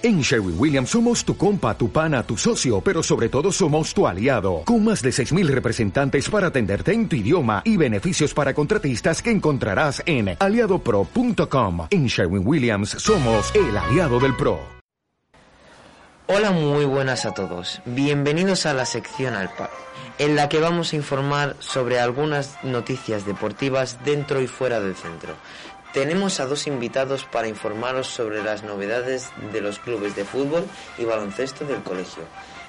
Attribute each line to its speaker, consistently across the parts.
Speaker 1: En Sherwin Williams somos tu compa, tu pana, tu socio, pero sobre todo somos tu aliado, con más de 6.000 representantes para atenderte en tu idioma y beneficios para contratistas que encontrarás en aliadopro.com. En Sherwin Williams somos el aliado del PRO.
Speaker 2: Hola, muy buenas a todos. Bienvenidos a la sección Alpa, en la que vamos a informar sobre algunas noticias deportivas dentro y fuera del centro. Tenemos a dos invitados para informaros sobre las novedades de los clubes de fútbol y baloncesto del colegio.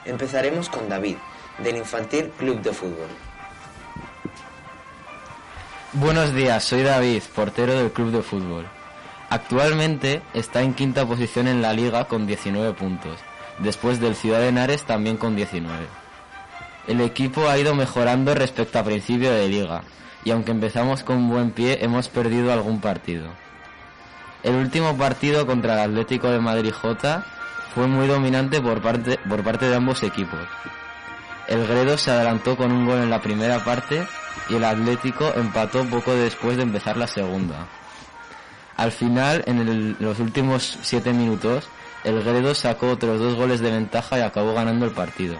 Speaker 2: Empezaremos con David, del Infantil Club de Fútbol.
Speaker 3: Buenos días, soy David, portero del Club de Fútbol. Actualmente está en quinta posición en la liga con 19 puntos, después del Ciudad de Henares también con 19. El equipo ha ido mejorando respecto a principio de liga, y aunque empezamos con buen pie hemos perdido algún partido. El último partido contra el Atlético de Madrid J fue muy dominante por parte, por parte de ambos equipos. El Gredo se adelantó con un gol en la primera parte y el Atlético empató poco después de empezar la segunda. Al final, en los últimos siete minutos, el Gredo sacó otros dos goles de ventaja y acabó ganando el partido.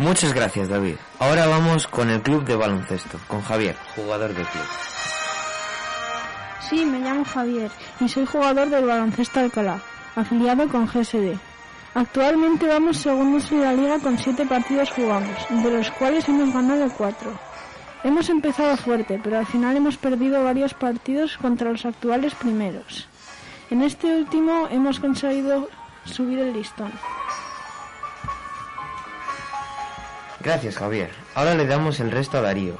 Speaker 2: Muchas gracias, David. Ahora vamos con el club de baloncesto, con Javier, jugador del club.
Speaker 4: Sí, me llamo Javier y soy jugador del baloncesto Alcalá, afiliado con GSD. Actualmente vamos segundos en la liga con siete partidos jugados, de los cuales hemos ganado cuatro. Hemos empezado fuerte, pero al final hemos perdido varios partidos contra los actuales primeros. En este último hemos conseguido subir el listón.
Speaker 2: Gracias, Javier. Ahora le damos el resto a Darío,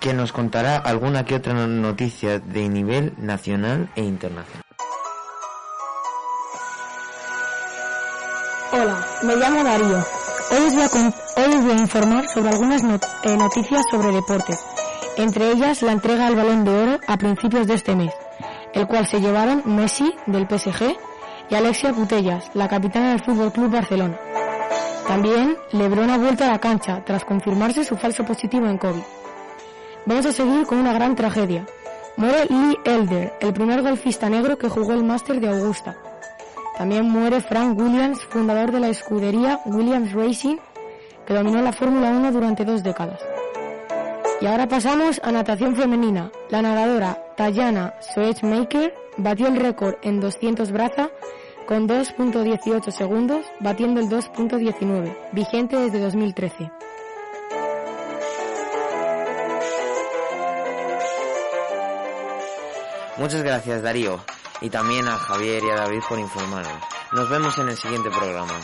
Speaker 2: que nos contará alguna que otra noticia de nivel nacional e internacional.
Speaker 5: Hola, me llamo Darío. Hoy os voy a, informar sobre algunas eh, noticias sobre deportes, entre ellas la entrega del balón de oro a principios de este mes, el cual se llevaron Messi del PSG y Alexia Putellas, la capitana del Fútbol Club Barcelona. También Lebron ha vuelto a la cancha tras confirmarse su falso positivo en COVID. Vamos a seguir con una gran tragedia. Muere Lee Elder, el primer golfista negro que jugó el Máster de Augusta. También muere Frank Williams, fundador de la escudería Williams Racing, que dominó la Fórmula 1 durante dos décadas. Y ahora pasamos a natación femenina. La nadadora Tayana Soechmaker batió el récord en 200 braza con 2.18 segundos, batiendo el 2.19, vigente desde 2013.
Speaker 2: Muchas gracias Darío y también a Javier y a David por informarnos. Nos vemos en el siguiente programa.